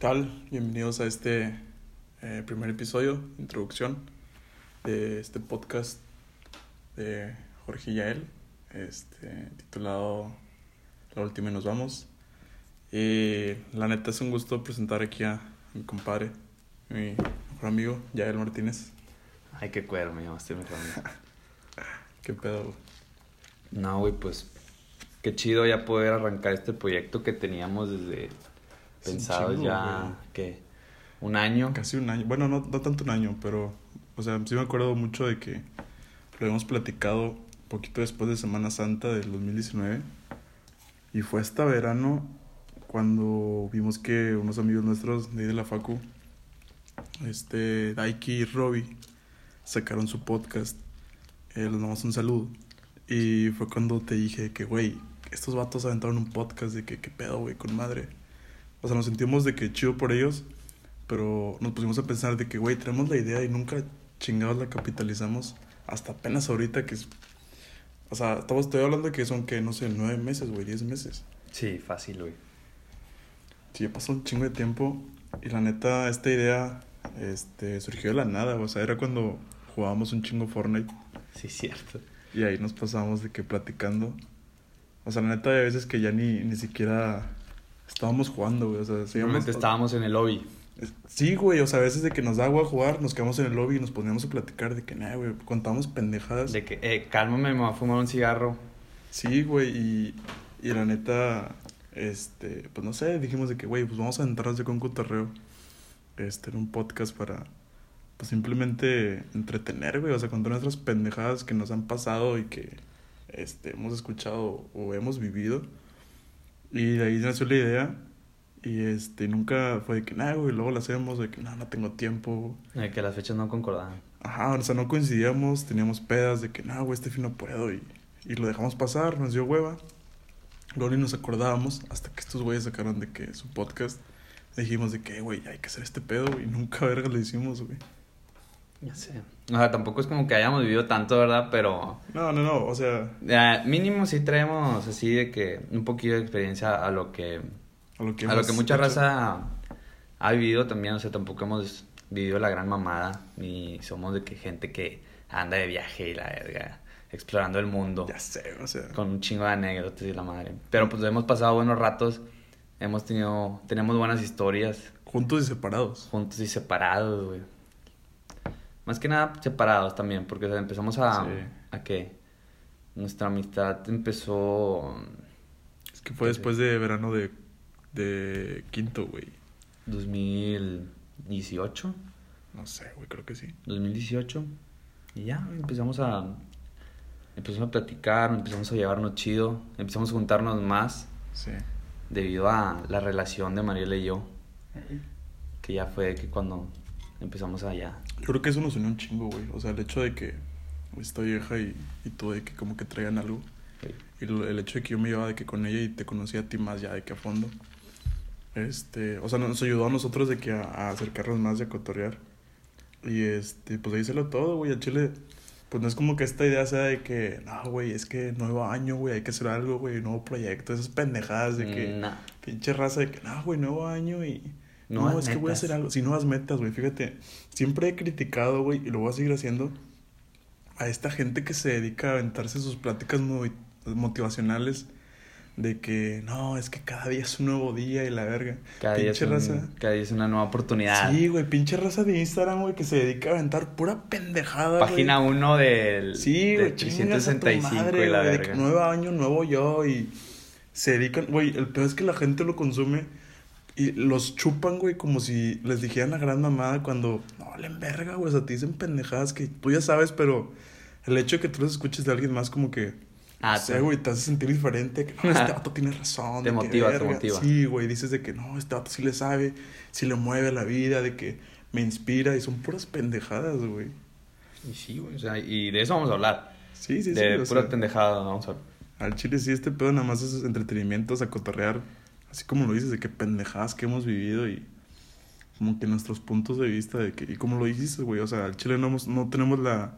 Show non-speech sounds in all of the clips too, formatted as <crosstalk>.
tal? Bienvenidos a este eh, primer episodio, introducción de este podcast de Jorge y Yael, este, titulado La última y nos vamos. Y la neta es un gusto presentar aquí a mi compadre, mi mejor amigo, Yael Martínez. Ay, qué cuero, me llamaste mejor amigo. <laughs> ¿Qué pedo? güey? No, güey, pues qué chido ya poder arrancar este proyecto que teníamos desde Es un pensado chingo, ya, güey. ¿qué? Un año. Casi un año. Bueno, no, no tanto un año, pero, o sea, sí me acuerdo mucho de que lo habíamos platicado poquito después de Semana Santa del 2019. Y fue hasta verano cuando vimos que unos amigos nuestros de ahí de la Facu, este, Daiki y Robbie, sacaron su podcast. Eh, les damos un saludo. Y fue cuando te dije que, güey, estos vatos aventaron un podcast de que, qué pedo, güey, con madre. O sea, nos sentimos de que chido por ellos, pero nos pusimos a pensar de que, güey, tenemos la idea y nunca chingados la capitalizamos hasta apenas ahorita que es... O sea, estamos, estoy hablando de que son, que no sé, nueve meses, güey, diez meses. Sí, fácil, güey. Sí, ya pasó un chingo de tiempo y la neta, esta idea este, surgió de la nada, o sea, era cuando jugábamos un chingo Fortnite Sí, cierto. y ahí nos pasábamos de que platicando. O sea, la neta, hay veces que ya ni, ni siquiera estábamos jugando, güey, o sea, Simplemente estábamos en el lobby. Sí, güey, o sea, a veces de que nos da agua jugar, nos quedamos en el lobby y nos poníamos a platicar de que, nada, güey, contamos pendejadas. De que, eh, cálmame, me voy a fumar un cigarro. Sí, güey, y, y la neta, este, pues no sé, dijimos de que, güey, pues vamos a entrarnos de con cotorreo, este, en un podcast para, pues simplemente entretener, güey, o sea, contar nuestras pendejadas que nos han pasado y que, este, hemos escuchado o hemos vivido. Y de ahí nació la idea. Y este, nunca fue de que, nada, güey, luego lo hacemos, de que, no, no tengo tiempo. De que las fechas no concordaban. Ajá, o sea, no coincidíamos, teníamos pedas de que, no, güey, este fin no puedo. Y, y lo dejamos pasar, nos dio hueva. Luego ni nos acordábamos hasta que estos güeyes sacaron de que su podcast. Dijimos de que, güey, hay que hacer este pedo, y nunca <laughs> verga lo hicimos, güey. Ya sé. O sea, tampoco es como que hayamos vivido tanto, ¿verdad? Pero No, no, no, o sea, eh, mínimo sí traemos así de que un poquito de experiencia a lo que a lo que, a lo hemos que mucha hecho. raza ha vivido también, o sea, tampoco hemos vivido la gran mamada, ni somos de que gente que anda de viaje y la verga, explorando el mundo, Ya sé, o sea. con un chingo de anécdotas y la madre. Pero pues hemos pasado buenos ratos, hemos tenido, tenemos buenas historias, Juntos y separados. juntos y separados, güey. Más que nada separados también, porque o sea, empezamos a, Sí. a que nuestra amistad empezó Es que fue después de verano de, de quinto, güey. 2018. No sé, güey, creo que sí. 2018 y ya empezamos a empezamos a platicar, empezamos a llevarnos chido, empezamos a juntarnos más Sí. debido a la relación de Mariela y yo, que ya fue que cuando empezamos allá. Yo creo que eso nos unió un chingo, güey. O sea, el hecho de que esta vieja y, y tú de que como que traigan algo. Y lo- el hecho de que yo me llevaba de que con ella y te conocí a ti más ya de que a fondo. Este, o sea, nos ayudó a nosotros de que a, a acercarnos más y a cotorrear. Y este, pues ahí se lo todo, güey. Al chile, pues no es como que esta idea sea de que, no, güey, es que nuevo año, güey, hay que hacer algo, güey, nuevo proyecto. Esas pendejadas de que, Nah, pinche raza de que, no, güey, nuevo año y. No, Nuevas es que voy a metas. hacer algo. Si nuevas metas, güey, fíjate. Siempre he criticado, güey, y lo voy a seguir haciendo. A esta gente que se dedica a aventarse sus pláticas motivacionales. De que, no, es que cada día es un nuevo día y la verga. cada, día es pinche un- raza. cada día es una nueva oportunidad. Sí, güey, pinche raza de Instagram, güey, que se dedica a aventar pura pendejada. Página 1 del Sí, güey, tu 365 madre, y la de verga. nuevo año, nuevo yo y se dedican, güey, el peor es que la gente lo consume y los chupan, güey, como si les dijeran la gran mamada cuando no valen verga, güey, o sea, te dicen pendejadas que tú ya sabes, pero el hecho de que tú los escuches de alguien más como que Ah, no sé, güey, te hace sentir diferente, que no, este <laughs> vato tiene razón, Te de que, motiva, te motiva. Sí, güey, dices de que no, este vato sí le sabe, sí le mueve la vida, de que me inspira y son puras pendejadas, güey. Y sí, güey, o sea, y de eso vamos a hablar. Sí, sí, sí. de o pura sea. pendejada vamos a Al chile sí, este pedo nada más es entretenimiento, o sea, cotorrear, así como lo dices, de que pendejadas que hemos vivido y como que nuestros puntos de vista de que, y como lo dijiste, güey, o sea, al chile no, hemos, no tenemos la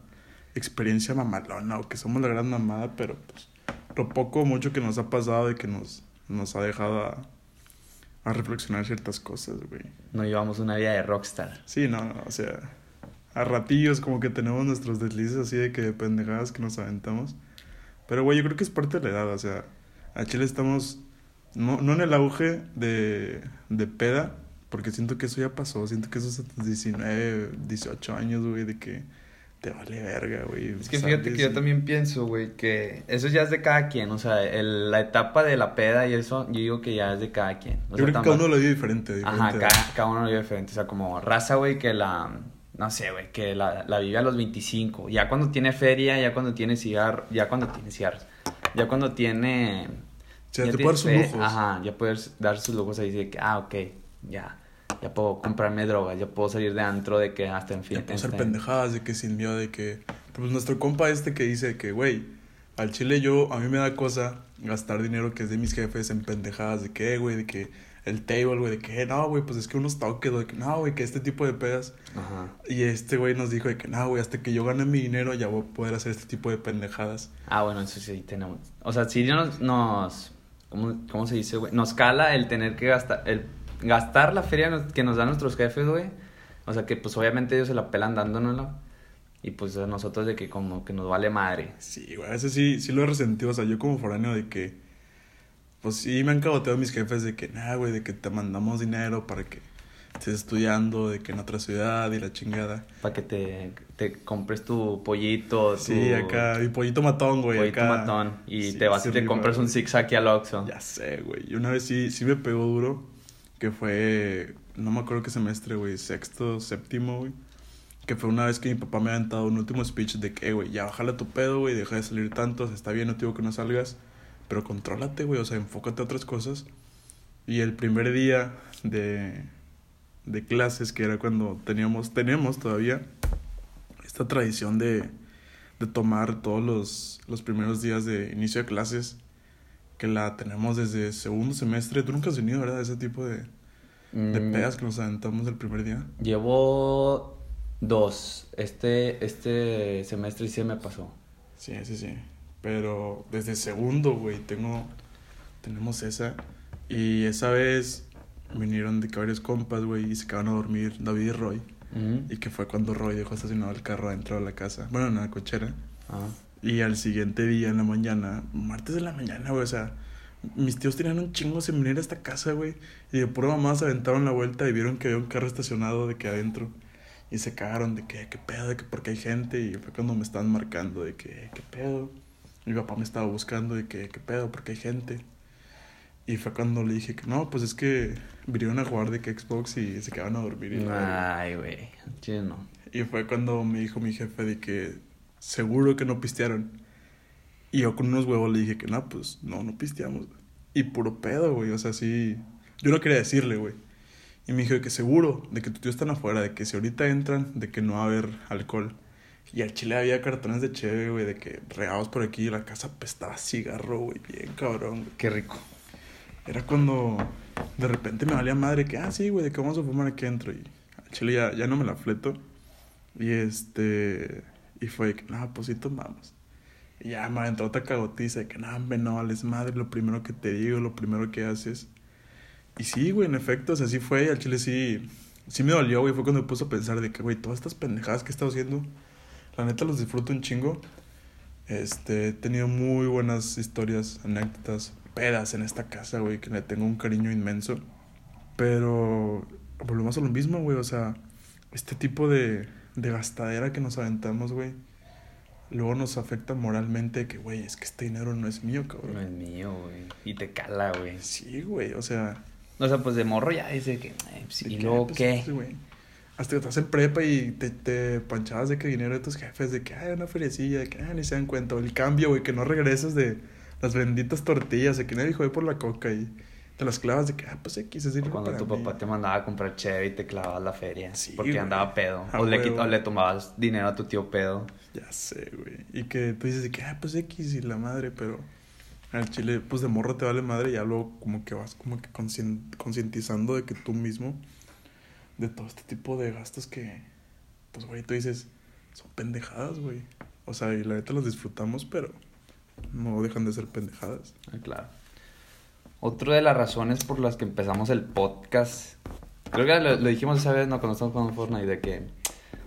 experiencia mamalona o que somos la gran mamada, pero pues lo poco o mucho que nos ha pasado y que nos, nos ha dejado a, a reflexionar ciertas cosas, güey. No llevamos una vida de rockstar. Sí, no, no, o sea, a ratillos como que tenemos nuestros deslices así de que de pendejadas que nos aventamos. Pero, güey, yo creo que es parte de la edad, o sea, a Chile estamos, no, no en el auge de, de peda, porque siento que eso ya pasó, siento que eso es a tus 19, 18 años, güey, de que te vale verga, güey. Es que fíjate que yo también pienso, güey, que eso ya es de cada quien, o sea, el, la etapa de la peda y eso, yo digo que ya es de cada quien. O yo sea, creo que cada uno lo vive diferente. diferente Ajá, cada, cada, uno lo vive diferente, o sea, como raza, güey, que la, no sé, güey, que la, la vive a los 25, ya cuando tiene feria, ya cuando tiene cigarro, ya cuando tiene cigarros, ya cuando tiene... O sea, te puede dar sus lujos. Ajá, ya puedes dar sus lujos ahí de que, ah, ok, ya ya puedo comprarme drogas, ya puedo salir de antro de que hasta en fin. Ya puedo hacer pendejadas de que sin miedo de que. Pues nuestro compa este que dice que, güey, al chile yo, a mí me da cosa gastar dinero que es de mis jefes en pendejadas de que, güey, de que el table, güey, de que, no, güey, pues es que unos toques, de que, no, güey, que este tipo de pedas. Ajá. Y este güey nos dijo de que, no, güey, hasta que yo gane mi dinero ya voy a poder hacer este tipo de pendejadas. Ah, bueno, eso sí tenemos. O sea, si nos, nos ¿cómo, cómo se dice, güey? Nos cala el tener que gastar, el gastar la feria que nos dan nuestros jefes, güey. O sea, que pues obviamente ellos se la pelan dándonosla. Y pues a nosotros de que como que nos vale madre. Sí, güey, ese sí, sí lo he resentido. O sea, yo como foráneo de que... Pues sí me han caboteado mis jefes de que, nada, güey, de que te mandamos dinero para que estés estudiando, de que en otra ciudad y la chingada. Para que te, te compres tu pollito. Tu... Sí, acá, mi pollito matón, güey. Pollito acá. matón. Y te vas y te compras un zigzag aquí al Oxxo. Ya sé, güey. Y una vez sí, sí me pegó duro que fue, no me acuerdo qué semestre, güey, sexto, séptimo, güey. Que fue una vez que mi papá me ha dado un último speech de que, güey, ya bájale tu pedo, güey, deja de salir tanto, está bien, no te digo que no salgas, pero contrólate, güey, o sea, enfócate a otras cosas. Y el primer día de, de clases, que era cuando teníamos, tenemos todavía esta tradición de, de tomar todos los, los primeros días de inicio de clases que la tenemos desde segundo semestre. Tú nunca has venido, ¿verdad? Ese tipo de, de mm. pedas que nos aventamos el primer día. Llevo dos. Este, este semestre sí me pasó. Sí, sí, sí. Pero desde segundo, güey, tengo, tenemos esa. Y esa vez vinieron de que varios compas, güey, y se quedaron a dormir David y Roy. Y que fue cuando Roy dejó estacionado el carro adentro de la casa. Bueno, en la cochera. Ah. Y al siguiente día en la mañana, martes de la mañana, güey, o sea, mis tíos tenían un chingo sin venir a esta casa, güey. Y de pura mamá se aventaron la vuelta y vieron que había un carro estacionado de que adentro. Y se cagaron de que, qué pedo, de que porque hay gente. Y fue cuando me estaban marcando de que, qué pedo. Mi papá me estaba buscando de que, qué pedo, porque hay gente. Y fue cuando le dije que no, pues es que vinieron a jugar de que Xbox y se quedaron a dormir. Ay, güey, no. Y fue cuando me dijo mi jefe de que seguro que no pistearon. Y yo con unos huevos le dije que no, pues no, no pisteamos. Y puro pedo, güey. O sea, sí. Yo no quería decirle, güey. Y me dijo que seguro, de que tu tío están afuera, de que si ahorita entran, de que no va a haber alcohol. Y al chile había cartones de cheve, güey, de que regados por aquí y la casa pestaba cigarro, güey, bien cabrón. Qué rico. Era cuando de repente me valía madre que, ah, sí, güey, de que vamos a fumar aquí adentro. Y al chile ya, ya no me la fleto. Y este. Y fue que, no, pues sí tomamos. Y ya me entró otra cagotiza de que, no, hombre, no, vales madre, lo primero que te digo, lo primero que haces. Y sí, güey, en efecto, o sea, sí fue, al chile sí, sí me dolió, güey, fue cuando me puse a pensar de que, güey, todas estas pendejadas que he estado haciendo, la neta los disfruto un chingo. Este, he tenido muy buenas historias, anécdotas, pedas en esta casa, güey, que le tengo un cariño inmenso. Pero volvemos a lo mismo, güey, o sea, este tipo de de gastadera que nos aventamos, güey, luego nos afecta moralmente que, güey, es que este dinero no es mío, cabrón. No es mío, güey. Y te cala, güey. Sí, güey, o sea. O sea, pues de morro ya dice que, pues, ¿y luego pues, qué? Hasta que estás en prepa y te, te panchabas de que dinero de tus jefes, de que, hay una feriecilla, de que, ah, ni se dan cuenta. O el cambio, güey, que no regresas de las benditas tortillas, de que nadie dijo, por la coca y te las clavas de que, ah, pues X, es Cuando tu papá te mandaba a comprar cheve y te clavabas la feria. Sí, porque andaba pedo. o le, o le tomabas dinero a tu tío pedo. Ya sé, güey. Y que tú dices de que, ah, pues X y la madre, pero al chile, pues de morro te vale madre y ya luego como que vas como que concientizando de que tú mismo, de todo este tipo de gastos que, pues, güey, tú dices, son pendejadas, güey. O sea, y la neta las disfrutamos, pero no dejan de ser pendejadas. Ah, claro. otra de las razones por las que empezamos el podcast, creo que lo, lo dijimos esa vez, ¿no? Cuando estábamos jugando Fortnite, de que,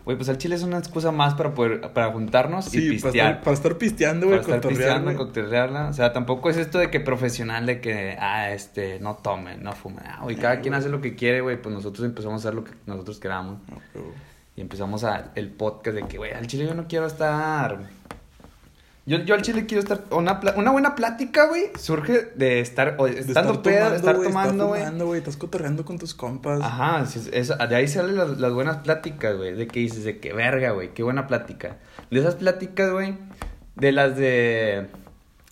güey, pues el chile es una excusa más para poder, para juntarnos y Sí, para pistear. estar, para estar pisteando, güey, Para estar pisteando, cotorrearla. O sea, tampoco es esto de que profesional, de que, ah, este, no tomen, no fumen. Ah, güey, cada quien hace lo que quiere, güey. Pues nosotros empezamos a hacer lo que nosotros queramos. Pero- Y empezamos a, el podcast de que, güey, al chile yo no quiero estar. Yo, yo al chile quiero estar. Una, una buena plática, güey, surge de estar. O, de estando pedo, estar tomando, güey. güey. Estás cotorreando con tus compas. Ajá, sí, es- de ahí salen las, las buenas pláticas, güey. De que dices, de que verga, güey, qué buena plática. De esas pláticas, güey, de las de.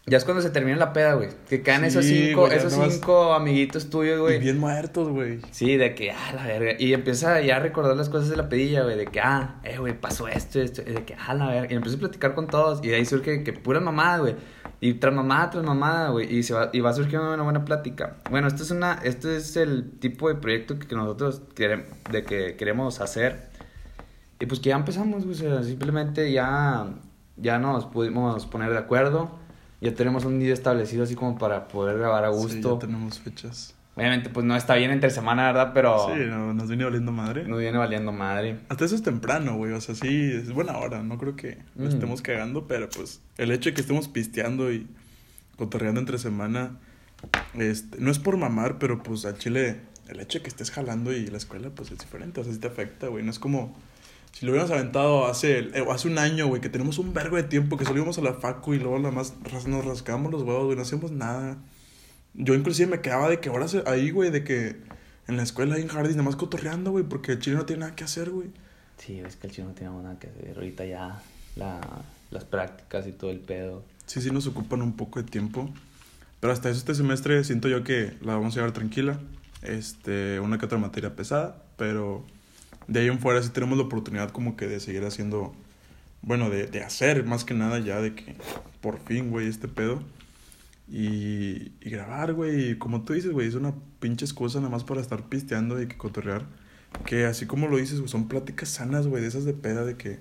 Ya es cuando se termina la peda, güey. Que quedan esos cinco, güey, esos nomás- cinco amiguitos tuyos, Y güey. bien muertos, güey. Sí, de que, ah, la verga. Y empieza ya a recordar las cosas de la pedilla, güey. De que, ah, eh, güey, pasó esto, esto. Y de que, ah, la verga. Y empieza a platicar con todos. Y de ahí surge que pura mamada, güey. Y tras mamada, tras mamada, güey. Y, se va, y va surgiendo una buena plática. Bueno, esto es, una, esto es el tipo de proyecto que, que nosotros queremos, de que queremos hacer. Y pues que ya empezamos, güey. O sea, simplemente ya, ya nos pudimos poner de acuerdo. Ya tenemos un día establecido así como para poder grabar a Sí, gusto. ya tenemos fechas. Obviamente, pues no está bien entre semana, ¿verdad? Pero Sí, no, nos viene valiendo madre. no viene valiendo madre. Hasta eso es temprano, güey. O sea, sí, es buena hora. No creo que Mm. estemos cagando, pero pues el hecho de que estemos pisteando y cotorreando entre semana, este, no es por mamar, pero pues al chile, el hecho de que estés jalando y la escuela, pues es diferente. O sea, sí te afecta, güey. No es como si lo hubiéramos aventado hace, eh, hace un año, güey, que tenemos un vergo de tiempo, que solo íbamos a la facu y luego nada más nos rascábamos los huevos, güey, no hacíamos nada. Yo inclusive me quedaba de que horas ahí, güey, de que en la escuela, ahí en Jardín, nada más cotorreando, güey, porque el chile no tiene nada que hacer, güey. Sí, es que el chino no tiene nada que hacer. Ahorita ya la, las prácticas y todo el pedo. Sí, sí nos ocupan un poco de tiempo. Pero hasta eso este semestre siento yo que la vamos a llevar tranquila. Este, una que otra materia pesada, pero de ahí en fuera sí tenemos la oportunidad como que de seguir haciendo, bueno, de, de hacer más que nada ya de que por fin, güey, este pedo. Y, y grabar, güey, como tú dices, güey, es una pinche excusa nada más para estar pisteando y que cotorrear. Que así como lo dices, son pláticas sanas, güey, de esas de peda, de que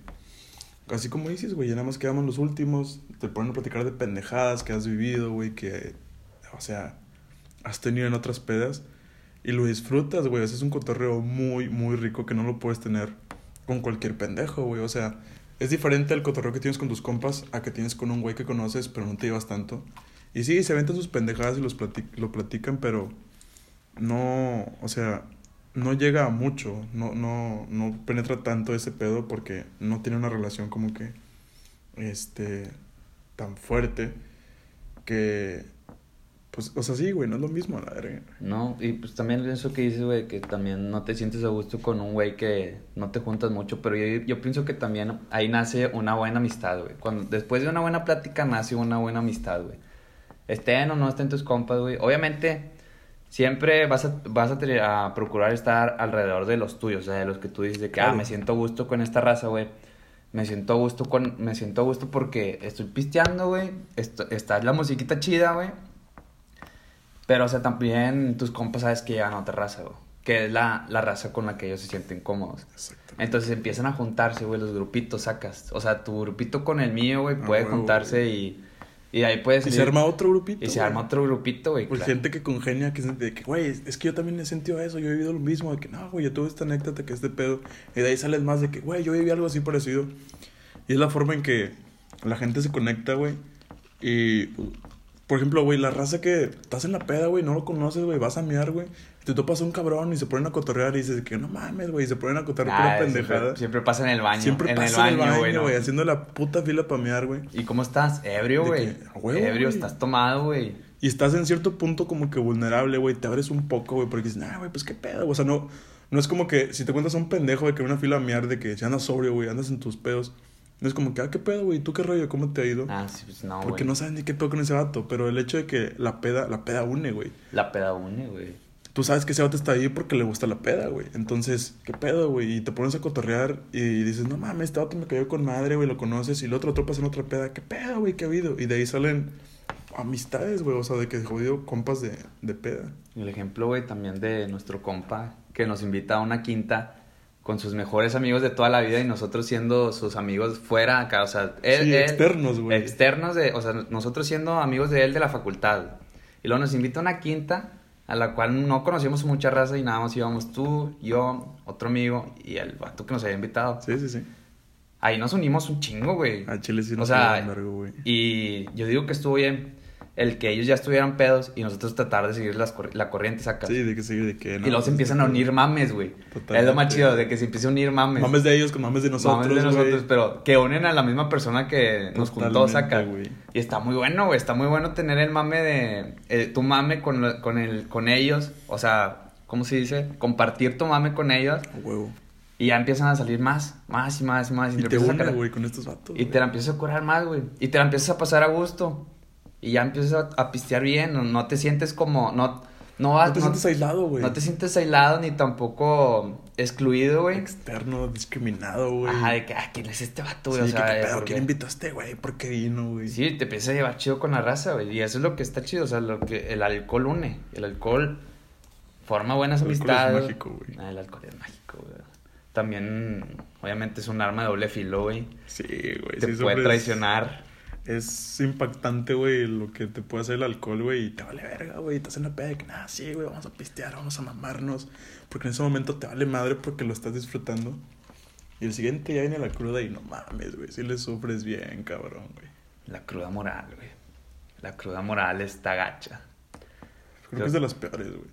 Así como dices, güey, ya nada más quedamos los últimos, te ponen a platicar de pendejadas que has vivido, güey, que, o sea, has tenido en otras pedas y lo disfrutas, güey. Es un cotorreo muy, muy rico que no lo puedes tener con cualquier pendejo, güey. O sea, es diferente el cotorreo que tienes con tus compas a que tienes con un güey que conoces, pero no te llevas tanto. Y sí, se aventan sus pendejadas y los plati- lo platican, pero no, o sea, no llega a mucho, no, no, no penetra tanto ese pedo porque no tiene una relación como que, este, tan fuerte que, pues, o sea, sí, güey, no es lo mismo, la verga. No, y pues también eso que dices, güey, que también no te sientes a gusto con un güey que no te juntas mucho, pero yo, yo pienso que también ahí nace una buena amistad, güey. Cuando, después de una buena plática nace una buena amistad, güey. Estén o no estén tus compas, güey. Obviamente, siempre vas a, vas a, procurar estar alrededor de los tuyos, o sea, de los que tú dices de que, ah, me siento a gusto con esta raza, güey. Me siento a gusto con, me siento a gusto porque estoy pisteando, güey. Esto- Está la musiquita chida, güey. Pero, o sea, también tus compas sabes que llegan a otra raza, güey. Que es la, la raza con la que ellos se sienten cómodos. Entonces empiezan a juntarse, güey, los grupitos sacas. O sea, tu grupito con el mío, güey, Ah, puede juntarse y, y ahí puedes... Y se arma otro grupito. Y se arma otro grupito, güey. Pues claro. gente que congenia, que de que, güey, es que yo también he sentido eso, yo he vivido lo mismo, de que no, güey, yo tuve esta anécdota que es de pedo. Y de ahí sales más de que, güey, yo viví algo así parecido. Y es la forma en que la gente se conecta, güey. Y, por ejemplo, güey, la raza que estás en la peda, güey, no lo conoces, güey, vas a miar, güey. Y te topas a un cabrón y se ponen a cotorrear y dices que no mames, güey, y se ponen a cotorrear Ah, pura pendejada. Siempre, pasa en el baño. Siempre en pasa el baño, güey. haciendo la puta fila para mear, güey. ¿Y cómo estás? Ebrio, güey. Ebrio, estás tomado, güey. Y estás en cierto punto como que vulnerable, güey. Te abres un poco, güey, porque dices, nah, güey, pues qué pedo. O sea, no, no es como que si te cuentas a un pendejo de que una fila a mear de que si andas sobrio, güey, andas en tus pedos. No es como que, ah, qué pedo, güey, ¿tú qué rollo? ¿Cómo te ha ido? Ah, sí, pues no, porque no sabes ni qué pedo con ese vato. Pero el hecho de que la peda, la peda une, güey. La peda une, güey. Tú sabes que ese vato está ahí porque le gusta la peda, güey. Entonces, ¿qué pedo, güey? Y te pones a cotorrear y dices, no mames, este vato me cayó con madre, güey, lo conoces. Y el otro tropas en otra peda, ¿qué pedo, güey? ¿Qué ha habido? Y de ahí salen amistades, güey. O sea, de que jodido compas de, de peda. El ejemplo, güey, también de nuestro compa que nos invita a una quinta con sus mejores amigos de toda la vida y nosotros siendo sus amigos fuera acá, o sea, él, Sí, él- externos, güey. Externos de, o sea, nosotros siendo amigos de él de la facultad. Y luego nos invita a una quinta a la cual no conocíamos mucha raza y nada más íbamos tú, yo, otro amigo y el vato que nos había invitado. Sí, sí, sí. Ahí nos unimos un chingo, güey. A Chile sí O nos sea, quedó largo, güey. y yo digo que estuvo bien el que ellos ya estuvieran pedos y nosotros tratar de seguir las cor- la corriente, sacas. Sí, de que sí, de que no. y luego se empiezan a unir mames, güey. Totalmente. Es lo más chido, de que se empieza a unir mames. Mames de ellos con mames de nosotros, Mames de nosotros, pero que unen a la misma persona que nos juntó, Totalmente, saca. güey. Y está muy bueno, güey. Está muy bueno tener el mame de. eh, tu mame con, lo- con, el, con ellos. O sea, ¿cómo se dice? Compartir tu mame con ellos. A huevo. Y ya empiezan a salir más, más y más y más. Y le te une, güey, con estos vatos. Y güey. te la empiezas a curar más, güey. Y te la empiezas a pasar a gusto. Y ya empiezas a, a pistear bien. No, no te sientes como. No, no, vas, No te sientes aislado, güey. no te sientes aislado ni tampoco excluido, güey. Externo, discriminado, güey. Ajá, de que, ah, ¿quién es este vato, Sí, güey? o sea, qué eh, pedo, ¿por ¿quién qué? invitó a este güey? ¿Por qué vino, güey? Sí, te empiezas a llevar chido con la raza, güey. Y eso es lo que está chido. O sea, lo que el alcohol une. El alcohol forma buenas El alcohol es amistades. mágico, güey. Ah, el alcohol es mágico, güey. También, obviamente, es un arma de doble filo, güey. Sí, güey. Te sí, puede traicionar. Es impactante, güey, lo que te puede hacer el alcohol, güey. Y te vale verga, güey. Estás en la peda de que, nada, sí, güey, vamos a pistear, vamos a mamarnos. Porque en ese momento te vale madre porque lo estás disfrutando. Y el siguiente ya viene la cruda y no mames, güey. Si le sufres bien, cabrón, güey. La cruda moral, güey. La cruda moral está gacha. Creo que es de las peores, güey.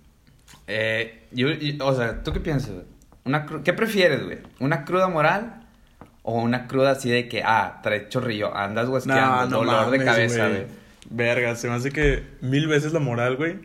Eh, yo, y- o sea, ¿tú qué piensas? Una ¿Qué prefieres, güey? ¿Una cruda moral o una cruda así de que, ah, trae chorrillo, andas huesqueando, dolor de cabeza, güey? Verga, se me hace que mil veces la moral, güey.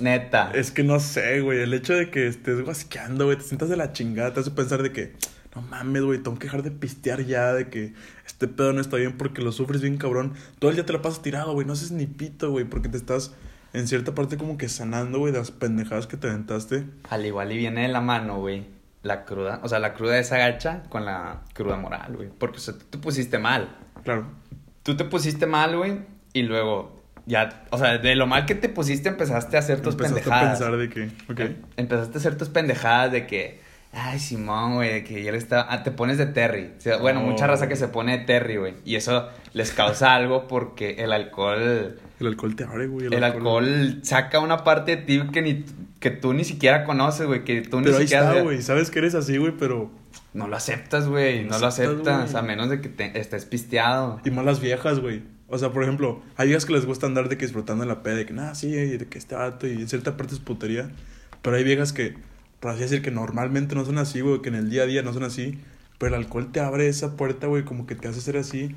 Neta. Es que no sé, güey. El hecho de que estés guasqueando, güey, te sientas de la chingada, te hace pensar de que, no mames, güey, tengo que dejar de pistear ya, de que este pedo no está bien porque lo sufres bien, cabrón. Todo el día te la pasas tirado, güey, no haces ni pito, güey, porque te estás en cierta parte como que sanando, güey, de las pendejadas que te aventaste. Al igual y viene de la mano, güey. La cruda, o sea, la cruda de esa gacha con la cruda moral, güey. Porque, o sea, tú te pusiste mal. Claro. Tú te pusiste mal, güey. Y luego, ya, o sea, de lo mal que te pusiste empezaste a hacer tus Empezaste pendejadas. a pensar de que, ok. Em- Empezaste a hacer tus pendejadas de que, ay, Simón, güey, de que ya le está. Ah, te pones de Terry. O sea, bueno, No. mucha raza que se pone de Terry, güey. Y eso les causa algo porque el alcohol. El alcohol te abre, güey. El alcohol saca una parte de ti que, ni, que tú ni siquiera conoces, güey. Que tú ni Pero ahí siquiera. está, güey. Sabes que eres así, güey, pero. No lo aceptas, güey. No, No lo aceptas. A menos de que te, estés pisteado. Y malas viejas, güey. O sea, por ejemplo, hay viejas que les gusta andar de que disfrutando en la peda, de que nada, sí, de que este vato y en cierta parte es putería. Pero hay viejas que, por así decir, que normalmente no son así, güey, que en el día a día no son así. Pero el alcohol te abre esa puerta, güey, como que te hace ser así.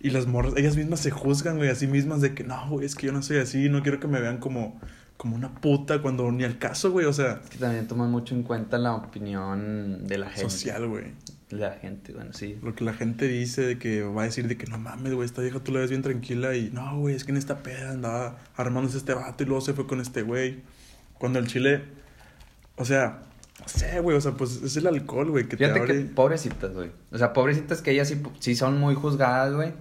Y las morras, ellas mismas se juzgan, güey, a sí mismas de que no, güey, es que yo no soy así, no quiero que me vean como, como una puta cuando ni al caso, güey, o sea, Es que también toman mucho en cuenta la opinión de la gente. social, güey. La gente, bueno, sí. Lo que la gente dice de que va a decir de que no mames, güey, esta vieja tú la ves bien tranquila y no, güey, es que en esta peda andaba armándose este vato y luego se fue con este güey. Cuando el chile, o sea, no sé, güey, o sea, pues es el alcohol, güey, que Fíjate te que abre. pobrecitas, güey. O sea, pobrecitas que ellas sí, sí son muy juzgadas, güey.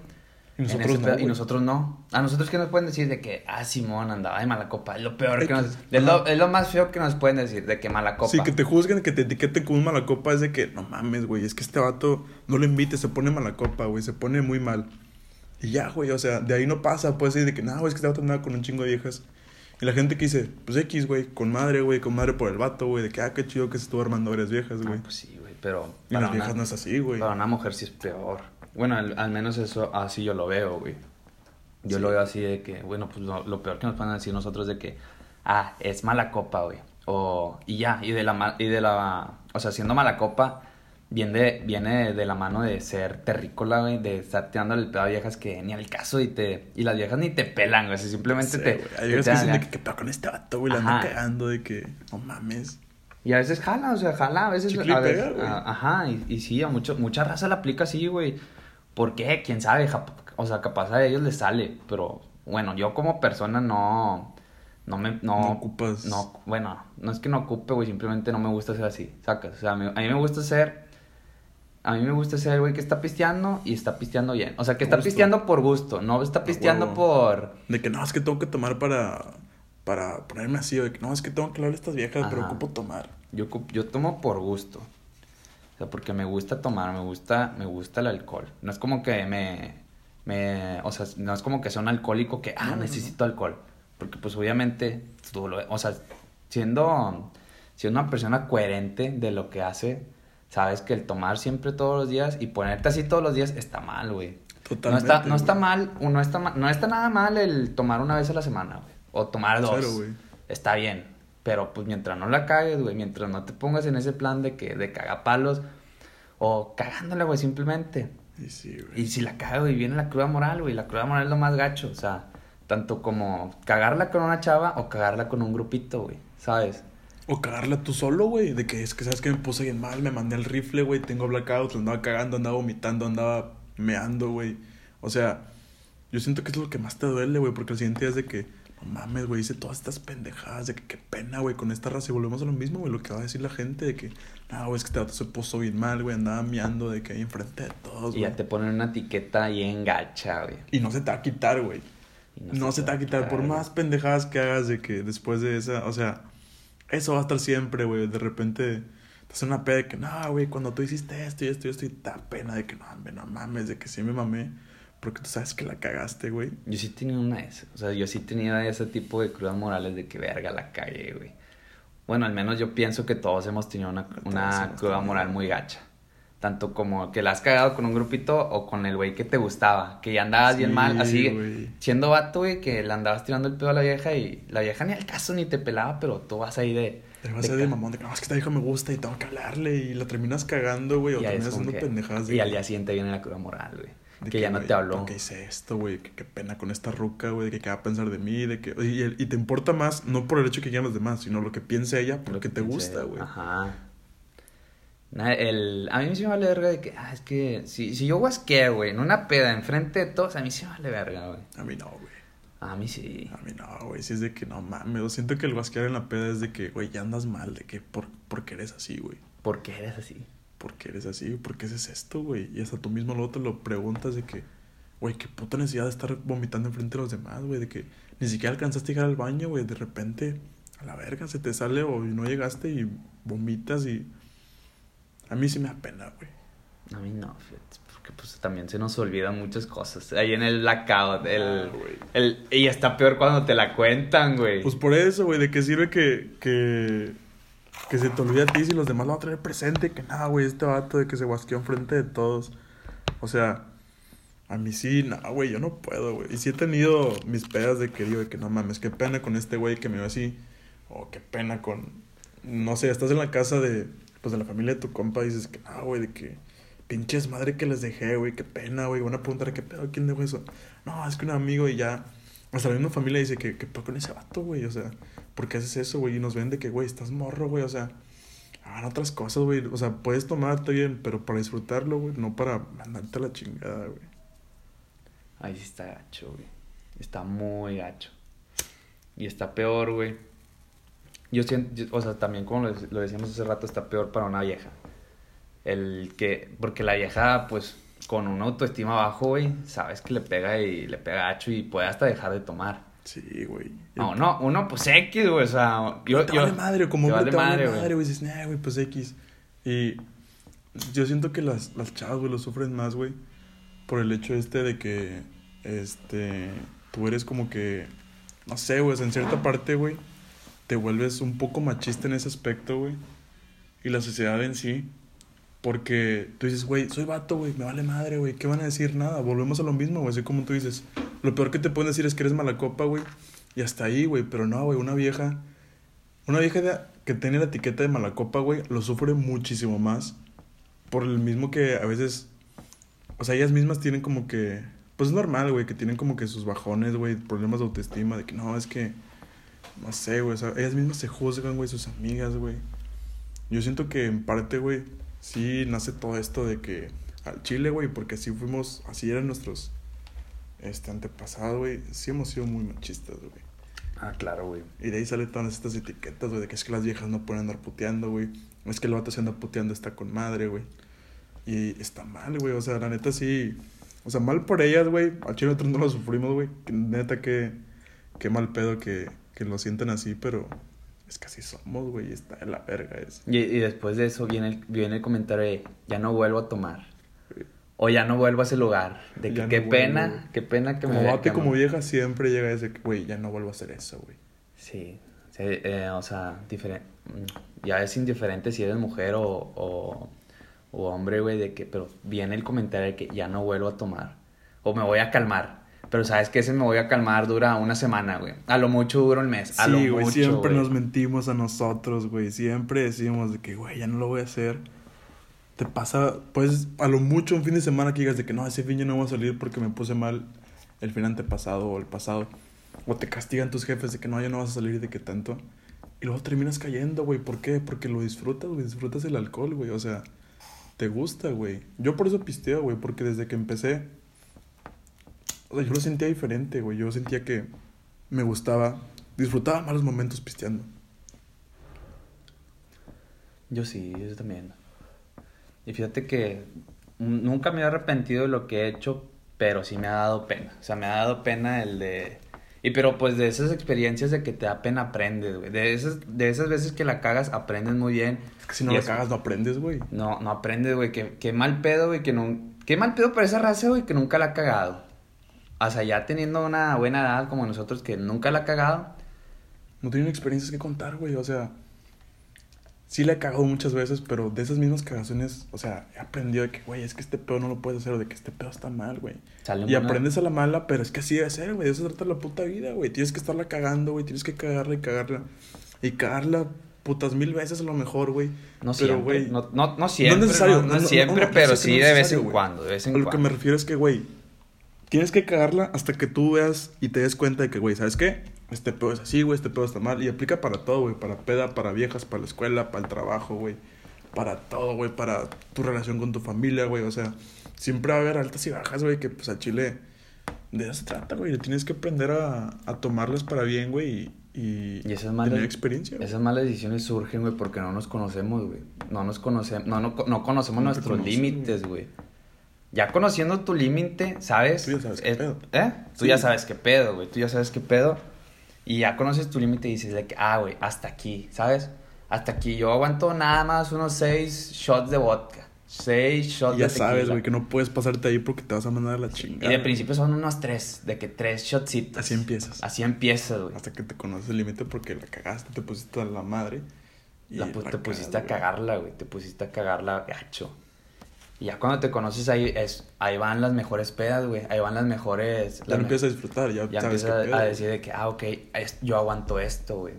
Y nosotros no, pedo- y nosotros no. A nosotros, ¿qué nos pueden decir? De que, ah, Simón andaba de mala copa. Es lo peor que nos. que- Es lo, es lo más feo que nos pueden decir, de que mala copa. Sí, que te juzguen, que te etiqueten como un mala copa, es de que no mames, güey, es que este vato no lo invites, se pone mala copa, güey, se pone muy mal. Y ya, güey, o sea, de ahí no pasa, puede ser de que, no, güey, es que este vato andaba con un chingo de viejas. Y la gente que dice, pues X, güey, con madre, güey, con madre por el vato, güey, de que, ah, qué chido que se estuvo armando varias viejas, Ah, güey. pues sí, güey, pero. y para las una- viejas no es así, güey. Para una mujer sí es peor. Bueno, al, al menos eso, así yo lo veo, güey. Yo Sí. lo veo así de que, bueno, pues lo, lo peor que nos pueden decir nosotros de que, ah, es mala copa, güey. O, y ya, y de la, y de la, o sea, siendo mala copa, viene de, viene de la mano de ser terrícola, güey, de estar tirándole el pedo a viejas que ni al caso y te, y las viejas ni te pelan, güey, simplemente Sí, te, güey. Hay viejas que dicen de que, ¿qué pedo con este vato, güey? Le anda cagando de que, no mames. Y a veces jala, o sea, jala, a veces... Chicle a veces- pega, güey. a- ajá, y, y sí, a mucho, mucha raza la aplica así, güey. ¿Por qué? ¿Quién sabe? O sea, capaz a ellos les sale, pero bueno, yo como persona no... No me... No, No ocupas. No, bueno, no es que no ocupe, güey, simplemente no me gusta ser así, sacas. O sea, me- a mí me gusta ser... A mí me gusta ser, güey, que está pisteando y está pisteando bien. O sea, que está Gusto. pisteando por gusto, no está pisteando por... De que, no, es que tengo que tomar para, para ponerme así, de que, no, es que tengo que hablar a estas viejas, pero ocupo tomar. Yo, yo tomo por gusto. O sea, porque me gusta tomar, me gusta, me gusta el alcohol. No es como que me, me, o sea, no es como que sea un alcohólico que, ah, No, no, no. necesito alcohol. Porque pues obviamente, tú lo- o sea, siendo, siendo una persona coherente de lo que hace, sabes que el tomar siempre todos los días y ponerte así todos los días está mal, güey. No Totalmente. está, no está mal, o no está, no está nada mal el tomar una vez a la semana, güey. O tomar dos. Güey. Está bien. Pero pues mientras no la cagues, güey, mientras no te pongas en ese plan de que, de cagapalos, o cagándola, güey, simplemente. Y sí, güey. Y si la cago y viene la cruda moral, güey, la cruda moral es lo más gacho, o sea, tanto como cagarla con una chava o cagarla con un grupito, güey, ¿sabes? O cagarla tú solo, güey. De que es que sabes que me puse bien mal, me mandé el rifle, güey. Tengo blackout, andaba cagando, andaba vomitando, andaba meando, güey. O sea, yo siento que es lo que más te duele, güey. Porque el siguiente día es de que, no mames, güey, hice todas estas pendejadas. De que qué pena, güey, con esta raza. Y volvemos a lo mismo, güey. Lo que va a decir la gente de que, no, güey, es que este vato se puso bien mal, güey. Andaba meando de que ahí enfrente de todos, Y ya te ponen una etiqueta ahí en gacha, güey. Y no se te va a quitar, güey. Y No, se te va a quitar. Por más pendejadas que hagas de que después de esa, o sea, eso va a estar siempre, güey. De repente te hace una peda de que, no, güey, cuando tú hiciste esto y esto y esto, y te da pena de que no, hombre, no mames, de que sí me mamé. Porque tú sabes que la cagaste, güey. Yo sí tenía una de esas. O sea, yo sí tenía ese tipo de crudas morales de que verga la calle, güey. Bueno, al menos yo pienso que todos hemos tenido una, cruda moral muy gacha. Tanto como que la has cagado con un grupito o con el güey que te gustaba. Que ya andabas bien Sí, mal, así. güey. Siendo vato, güey, que le andabas tirando el pedo a la vieja y la vieja ni al caso ni te pelaba, pero tú vas ahí de. Te vas a de mamón de que no, es que esta vieja me gusta y tengo que hablarle y la terminas cagando, güey. O terminas haciendo que- pendejadas. de Y que- al día siguiente viene la cruda moral, güey. de Que, ya no güey, te habló. ¿por qué hice esto, güey? Que qué pena con esta ruca, güey. De que qué va a pensar de mí, de que... Y, y te importa más, no por el hecho que quieran los demás, sino lo que piense ella, porque que te pensé. gusta, güey. Ajá. El, a mí sí me vale verga de que, ah, es que si, si yo guasqueo, güey, en una peda enfrente de todos, a mí sí me vale verga, güey. A mí no, güey. A mí sí. A mí no, güey. Si es de que no mames. Yo siento que el guasquear en la peda es de que, güey, ya andas mal. De que, ¿por, por qué eres así, güey? ¿Por qué eres así? ¿Por qué eres así? ¿Por qué haces esto, güey? Y hasta tú mismo luego te lo preguntas de que, güey, qué puta necesidad de estar vomitando enfrente de los demás, güey. De que ni siquiera alcanzaste a llegar al baño, güey. De repente, a la verga, se te sale o no llegaste y vomitas y... A mí sí me da pena, güey. A mí no, fíjate, porque pues también se nos olvidan muchas cosas. Ahí en el blackout, el, Ah, el, y está peor cuando te la cuentan, güey. Pues por eso, güey, ¿de qué sirve que, que, que se te olvide a ti si los demás lo van a traer presente? Que nada, güey, este vato de que se guasqueó enfrente de todos. O sea, a mí sí, no, güey, yo no puedo, güey. Y sí he tenido mis pedas de que digo, de que no mames, qué pena con este güey que me ve así. O qué pena con, no sé, estás en la casa de, pues, de la familia de tu compa dices que no, güey, de que pinches madre que les dejé, güey, qué pena, güey. Van a preguntar, ¿qué pedo? ¿Quién dejó eso? No, es que un amigo y ya. Hasta la misma familia dice que, ¿qué pedo con ese vato, güey? O sea, ¿por qué haces eso, güey? Y nos ven de que, güey, estás morro, güey. O sea, hagan otras cosas, güey. O sea, puedes tomarte bien, pero para disfrutarlo, güey, no para mandarte a la chingada, güey. Ahí sí está gacho, güey. Está muy gacho. Y está peor, güey. Yo siento, o sea, también como lo, lo decíamos hace rato, está peor para una vieja. El que, porque la vieja, pues, con una autoestima bajo, güey, sabes que le pega y le pega gacho y puede hasta dejar de tomar. Sí, güey. No, no, uno, pues X, güey, o sea, yo, te yo- vale madre, como te vale madre, güey. Dices, nah, güey, pues X. Y yo siento que las, las chavas, güey, lo sufren más, güey. Por el hecho este de que, este, tú eres como que, no sé, güey, en cierta parte, güey, te vuelves un poco machista en ese aspecto, güey. Y la sociedad en sí. Porque tú dices, güey, soy vato, güey, me vale madre, güey, ¿qué van a decir? Nada, volvemos a lo mismo, güey, así como tú dices. Lo peor que te pueden decir es que eres mala copa, güey. Y hasta ahí, güey, pero no, güey, una vieja una vieja que tiene la etiqueta de mala copa, güey, lo sufre muchísimo más. Por el mismo que a veces. O sea, ellas mismas tienen como que. Pues es normal, güey, que tienen como que sus bajones, güey, problemas de autoestima, de que no, es que. No sé, güey, o sea, ellas mismas se juzgan, güey, sus amigas, güey. Yo siento que en parte, güey, sí nace todo esto de que. Al Chile, güey, porque así fuimos. Así eran nuestros. Este, antepasados, güey. Sí hemos sido muy machistas, güey. Ah, claro, güey. Y de ahí salen todas estas etiquetas, güey, de que es que las viejas no pueden andar puteando, güey. Es que el vato se anda puteando, está con madre, güey. Y está mal, güey, o sea, la neta sí. O sea, mal por ellas, güey. Al chile nosotros no lo sufrimos, güey. Neta, que, qué mal pedo que, que lo sienten así, pero es que así somos, güey. y Está de la verga eso. Y, y después de eso viene el, viene el comentario de, ya no vuelvo a tomar. O ya no vuelvo a ese lugar. De que no qué vuelvo, pena, güey. qué pena que Como me que como vieja siempre llega ese güey, ya no vuelvo a hacer eso, güey. Sí, sí, eh, o sea, diferente. Ya es indiferente si eres mujer o, o, o hombre, güey, de que, pero viene el comentario de que ya no vuelvo a tomar. O me voy a calmar. Pero sabes que ese me voy a calmar dura una semana, güey. A lo mucho dura un mes. A lo Sí, güey, mucho, siempre güey. nos mentimos a nosotros, güey. Siempre decimos de que, güey, ya no lo voy a hacer. Te pasa, pues, a lo mucho un fin de semana que digas de que no, ese fin ya no voy a salir porque me puse mal el fin antepasado o el pasado. O te castigan tus jefes de que no, ya no vas a salir de que tanto. Y luego terminas cayendo, güey. ¿Por qué? Porque lo disfrutas, güey. Disfrutas el alcohol, güey. O sea, te gusta, güey. Yo por eso pisteo, güey. Porque desde que empecé, o sea, yo lo sentía diferente, güey. Yo sentía que me gustaba, disfrutaba más los momentos pisteando. Yo sí, yo también. Y fíjate que nunca me he arrepentido de lo que he hecho, pero sí me ha dado pena. O sea, me ha dado pena el de... Y pero pues de esas experiencias de que te da pena aprendes, güey. De esas, de esas veces que la cagas aprendes muy bien. Es que si no la cagas, no aprendes, güey. No, no aprendes, güey. Qué, qué mal pedo, güey, que no... Qué mal pedo para esa raza, güey, que nunca la ha cagado. O sea, ya teniendo una buena edad como nosotros que nunca la ha cagado. No tienen experiencias que contar, güey. O sea, sí la he cagado muchas veces, pero de esas mismas cagazones, o sea, he aprendido de que, güey, es que este pedo no lo puedes hacer o de que este pedo está mal, güey. Y una- aprendes a la mala, pero es que así debe ser, güey. De eso se trata la puta vida, güey. Tienes que estarla cagando, güey. Tienes que cagarla y cagarla. Y cagarla putas mil veces a lo mejor, güey. No Pero, siempre, güey, no, no, no siempre, no es necesario. no, siempre, pero sí de vez en cuando, de vez en A lo cuando. que me refiero es que, güey, tienes que cagarla hasta que tú veas y te des cuenta de que, güey, ¿sabes qué? Este pedo es así, güey, este pedo está mal. Y aplica para todo, güey. Para peda, para viejas, para la escuela, para el trabajo, güey. Para todo, güey. Para tu relación con tu familia, güey. O sea, siempre va a haber altas y bajas, güey. Que pues a Chile de eso se trata, güey. Tienes que aprender a, a tomarlas para bien, güey. Y, y, Y esas malas, tener experiencia. güey. esas malas decisiones surgen, güey, porque no nos conocemos, güey. No nos conocemos, no, no, no conocemos No nuestros límites, güey. Ya conociendo tu límite, ¿sabes? Tú ya sabes qué Es- pedo. ¿Eh? Tú Sí. ya sabes qué pedo, güey. Tú ya sabes qué pedo. Y ya conoces tu límite y dices, que, ah, güey, hasta aquí, ¿sabes? Hasta aquí. Yo aguanto nada más unos seis shots de vodka. Seis shots Y ya de tequila. sabes, güey, que no puedes pasarte ahí porque te vas a mandar a la chingada. Y de principio son unos tres, de que tres shotsitos. Así empiezas. Así empiezas, güey. Hasta que te conoces el límite porque la cagaste, te pusiste a la madre. y La te pusiste cagas, a cagarla, güey. Te pusiste a cagarla gacho. Y ya cuando te conoces ahí, es, ahí van las mejores pedas, güey. Ahí van las mejores. Ya las lo me- empiezas a disfrutar, ya, ya sabes empiezas a decir de que, ah, ok, es- yo aguanto esto, güey.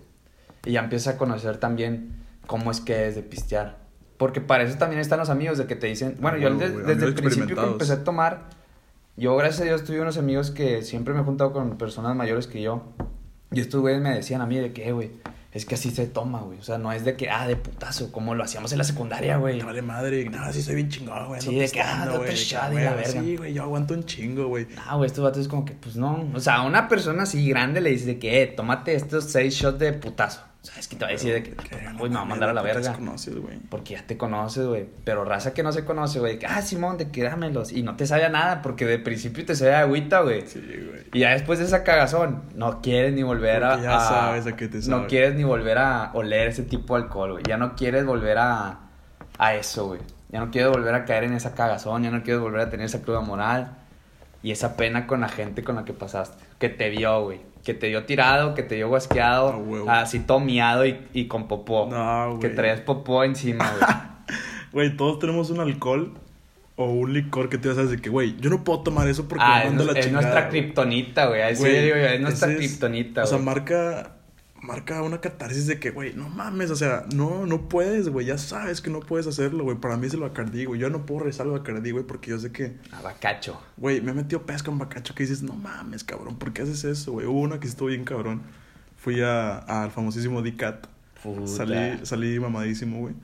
Y ya empiezas a conocer también cómo es que es de pistear. Porque para eso también están los amigos de que te dicen, bueno, yo huevo, de- desde el principio que empecé a tomar, yo gracias a Dios tuve unos amigos que siempre me he juntado con personas mayores que yo. Y estos güeyes me decían a mí de que, "Eh, güey, es que así se toma, güey. O sea, no es de que, ah, de putazo, como lo hacíamos en la secundaria, güey. Te vale madre, nada, sí soy bien chingón, güey. Sí, de que, ah, date shot y la verga. Sí, güey, yo aguanto un chingo, güey. Ah, güey, estos vatos es como que, pues no. O sea, a una persona así grande le dice de que, eh, tómate estos seis shots de putazo. O sea, es que te va a decir de que, güey, me va a mandar a la verga. conoces. Porque ya te conoces, güey. Pero raza que no se conoce, güey. que, Ah, Simón, de que dámelos. Y no te sabe a nada, porque de principio te sabe a agüita, güey. Sí, güey. Y ya después de esa cagazón, no quieres ni volver a. Ya sabes a qué te sabe. No quieres ni volver a oler ese tipo de alcohol, güey. Ya no quieres volver a. a eso, güey. Ya no quieres volver a caer en esa cagazón. Ya no quieres volver a tener esa cruda moral. Y esa pena con la gente con la que pasaste. Que te vio, güey. Que te vio tirado, que te vio guasqueado. A así todo miado y, y con popó. No, Que güey. traías popó encima, güey. <laughs> Güey, todos tenemos un alcohol o un licor que tú ya sabes de que, güey, yo no puedo tomar eso porque ah, me es, manda nos- la es chingada. nuestra güey. kriptonita, güey. Así Güey, digo yo, es nuestra es- kriptonita, O sea, güey. marca, marca una catarsis de que, güey, no mames, o sea, no, no puedes, güey, ya sabes que no puedes hacerlo, güey. Para mí es el Bacardí, güey. Yo no puedo rezar el Bacardí, güey, porque yo sé que, Abacacho. güey, me he metido pesca en bacacho que dices, no mames, cabrón, ¿por qué haces eso, güey? Hubo una que estuvo bien cabrón. Fui a- al famosísimo Dicat. Salí, salí mamadísimo, güey.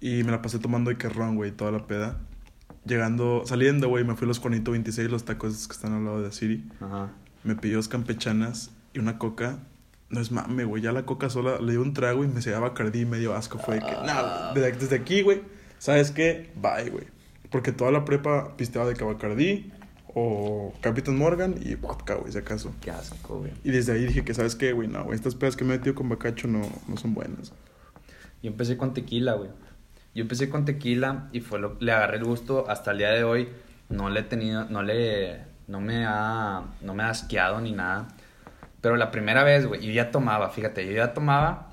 Y me la pasé tomando ron, güey, toda la peda. Llegando, saliendo, güey, me fui a los Juanito 26, los tacos que están al lado de City. Ajá. Me pidió dos campechanas y una coca. No es mame, güey. Ya la coca sola le di un trago y me se daba cardí y medio asco. Fue de que, nada, desde, desde aquí, güey. ¿Sabes qué? Bye, güey. Porque toda la prepa pisteaba de Cabacardí o Capitán Morgan y vodka, güey, si acaso. Qué asco, güey. Y desde ahí dije que, ¿sabes qué, güey? No, güey, estas pedas que me he metido con bacacho no, no son buenas. Yo empecé con tequila, güey. Yo empecé con tequila y fue lo le agarré el gusto hasta el día de hoy. no le he tenido, no le, no me ha, no me ha asqueado ni nada. Pero la primera vez, güey, yo ya tomaba, fíjate, yo ya tomaba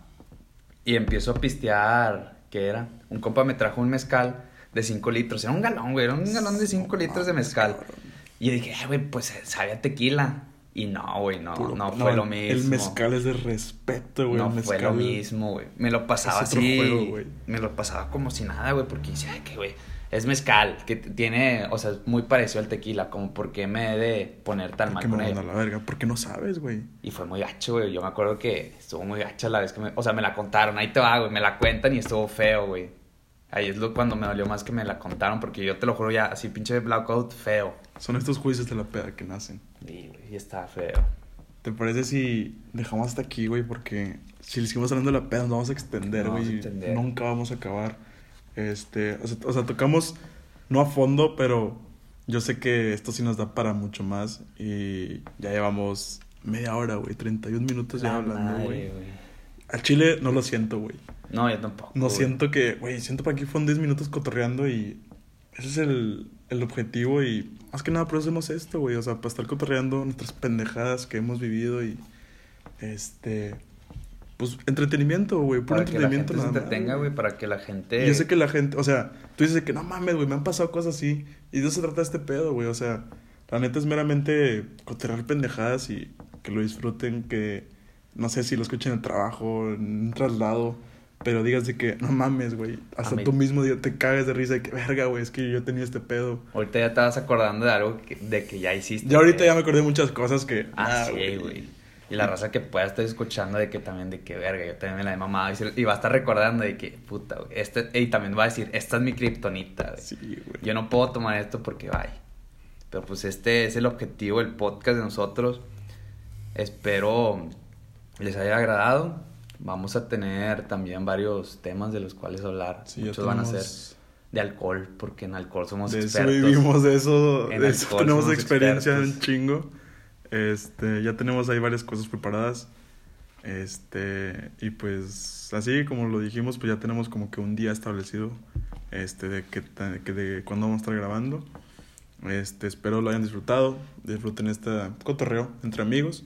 y empiezo a pistear, ¿qué era? Un compa me trajo un mezcal de 5 litros, era un galón, güey, era un galón de 5 litros de mezcal. Y yo dije, "Ay, güey, pues sabía tequila. Y no, güey, no, Puro- no fue lo mismo. El mezcal es de respeto, güey. No el fue lo mismo, güey. Me lo pasaba así. juego, me lo pasaba como si nada, güey, porque decía que, güey, es mezcal, que tiene, o sea, es muy parecido al tequila, como por qué me he de poner tan mal me con a la verga. Porque no sabes, güey. Y fue muy gacho, güey. Yo me acuerdo que estuvo muy gacha la vez que me, o sea, me la contaron, ahí te va, güey, me la cuentan y estuvo feo, güey. Ahí es lo cuando me dolió más que me la contaron, porque yo te lo juro ya, así pinche blackout feo. Son estos juicios de la peda que nacen. Y, güey, y está feo. ¿Te parece si dejamos hasta aquí, güey? Porque si le seguimos hablando de la peda, nos vamos a extender, güey. Nunca vamos a acabar. Este, o sea, o sea, tocamos no a fondo, pero yo sé que esto sí nos da para mucho más. Y ya llevamos media hora, güey. 31 minutos ya La hablando, güey. Al chile no lo siento, güey. No, yo tampoco. No siento que, güey, siento para aquí fueron 10 minutos cotorreando y ese es el, el objetivo y más que nada por eso hacemos esto, güey, o sea, para estar cotorreando nuestras pendejadas que hemos vivido y este pues entretenimiento, güey, puro Para que la gente se nada más, entretenga, güey, para que la gente... Yo sé que la gente, o sea, tú dices que no mames, güey, me han pasado cosas así y de eso se trata este pedo, güey, o sea, la neta es meramente cotorrear pendejadas y que lo disfruten, que no sé si lo escuchen en el trabajo, en un traslado, pero digas de que no mames, güey, hasta mí- tú mismo te cagues de risa de que verga, güey, es que yo tenía este pedo. Ahorita ya estabas acordando de algo que, de que ya hiciste. Ya ahorita ya me acordé de muchas cosas que Ah, ah, sí, güey. Y la raza que pueda estar escuchando de que también de que verga, yo también me la he mamado. Y, se- y va a estar recordando de que, puta, güey. Este, y también va a decir, esta es mi kriptonita, güey. Sí, güey. Yo no puedo tomar esto porque, vaya. Pero pues este es el objetivo del podcast de nosotros. Espero les haya agradado. Vamos a tener también varios temas de los cuales hablar. Sí, Muchos van a ser de alcohol, porque en alcohol somos de eso expertos. vivimos, de eso, En de eso tenemos experiencia expertos. un chingo. Este, ya tenemos ahí varias cosas preparadas. Este, y pues así como lo dijimos, pues ya tenemos como que un día establecido este de que, de cuándo vamos a estar grabando. Este, espero lo hayan disfrutado, disfruten este cotorreo entre amigos,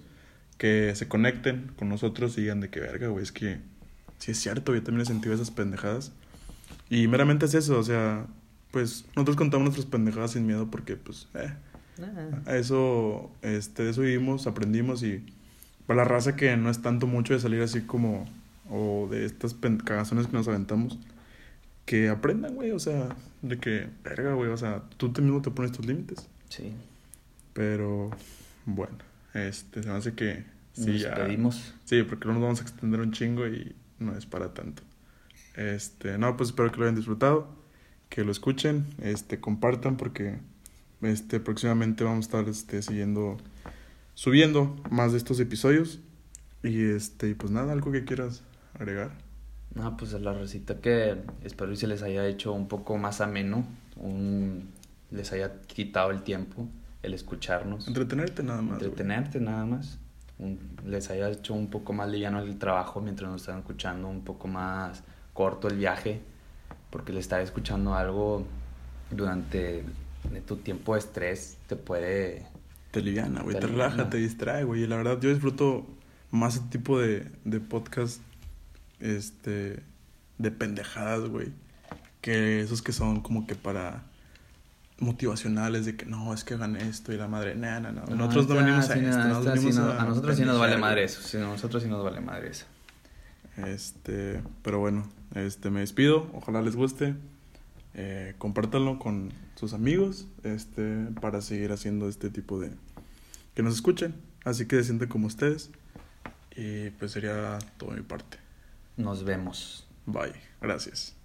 que se conecten con nosotros y digan de que verga, güey, es que sí es cierto, yo también he sentido esas pendejadas. Y meramente es eso, o sea, pues nosotros contamos nuestras pendejadas sin miedo porque pues eh, Ah. eso, este, de eso vivimos, aprendimos y para la raza que no es tanto mucho de salir así como, o de estas cagazones que nos aventamos, que aprendan, güey, o sea, de que, verga, güey, o sea, tú te mismo te pones tus límites. Sí. Pero, bueno, este, se me hace que sí, Nos ya. despedimos. Sí, porque no nos vamos a extender un chingo y no es para tanto. Este, no, pues espero que lo hayan disfrutado, que lo escuchen, este, compartan porque este próximamente vamos a estar este siguiendo subiendo más de estos episodios y este, pues nada, algo que quieras agregar. No, pues la recita que espero y se les haya hecho un poco más ameno, un, les haya quitado el tiempo, el escucharnos, Entretenerte nada más. güey. entretenerte nada más, un- les haya hecho un poco más liviano el trabajo mientras nos están escuchando, un poco más corto el viaje, porque el estar escuchando algo durante de tu tiempo de estrés te puede... Te liviana, güey, Te te, relaja, te distrae, güey. Y la verdad, yo disfruto más este tipo de, de podcast, este, de pendejadas, güey. Que esos que son como que para motivacionales de que no, es que gané esto y la madre, no, no, no. Nosotros no venimos a sí, esto, no, sí no- a a nosotros sí nos vale madre eso, sí, a nosotros sí nos vale madre eso. Este, pero bueno, este, me despido, ojalá les guste. Eh, compártanlo con sus amigos, este, para seguir haciendo este tipo de... que nos escuchen, así que se sienten como ustedes. Y pues sería todo mi parte. Nos vemos. Bye, gracias.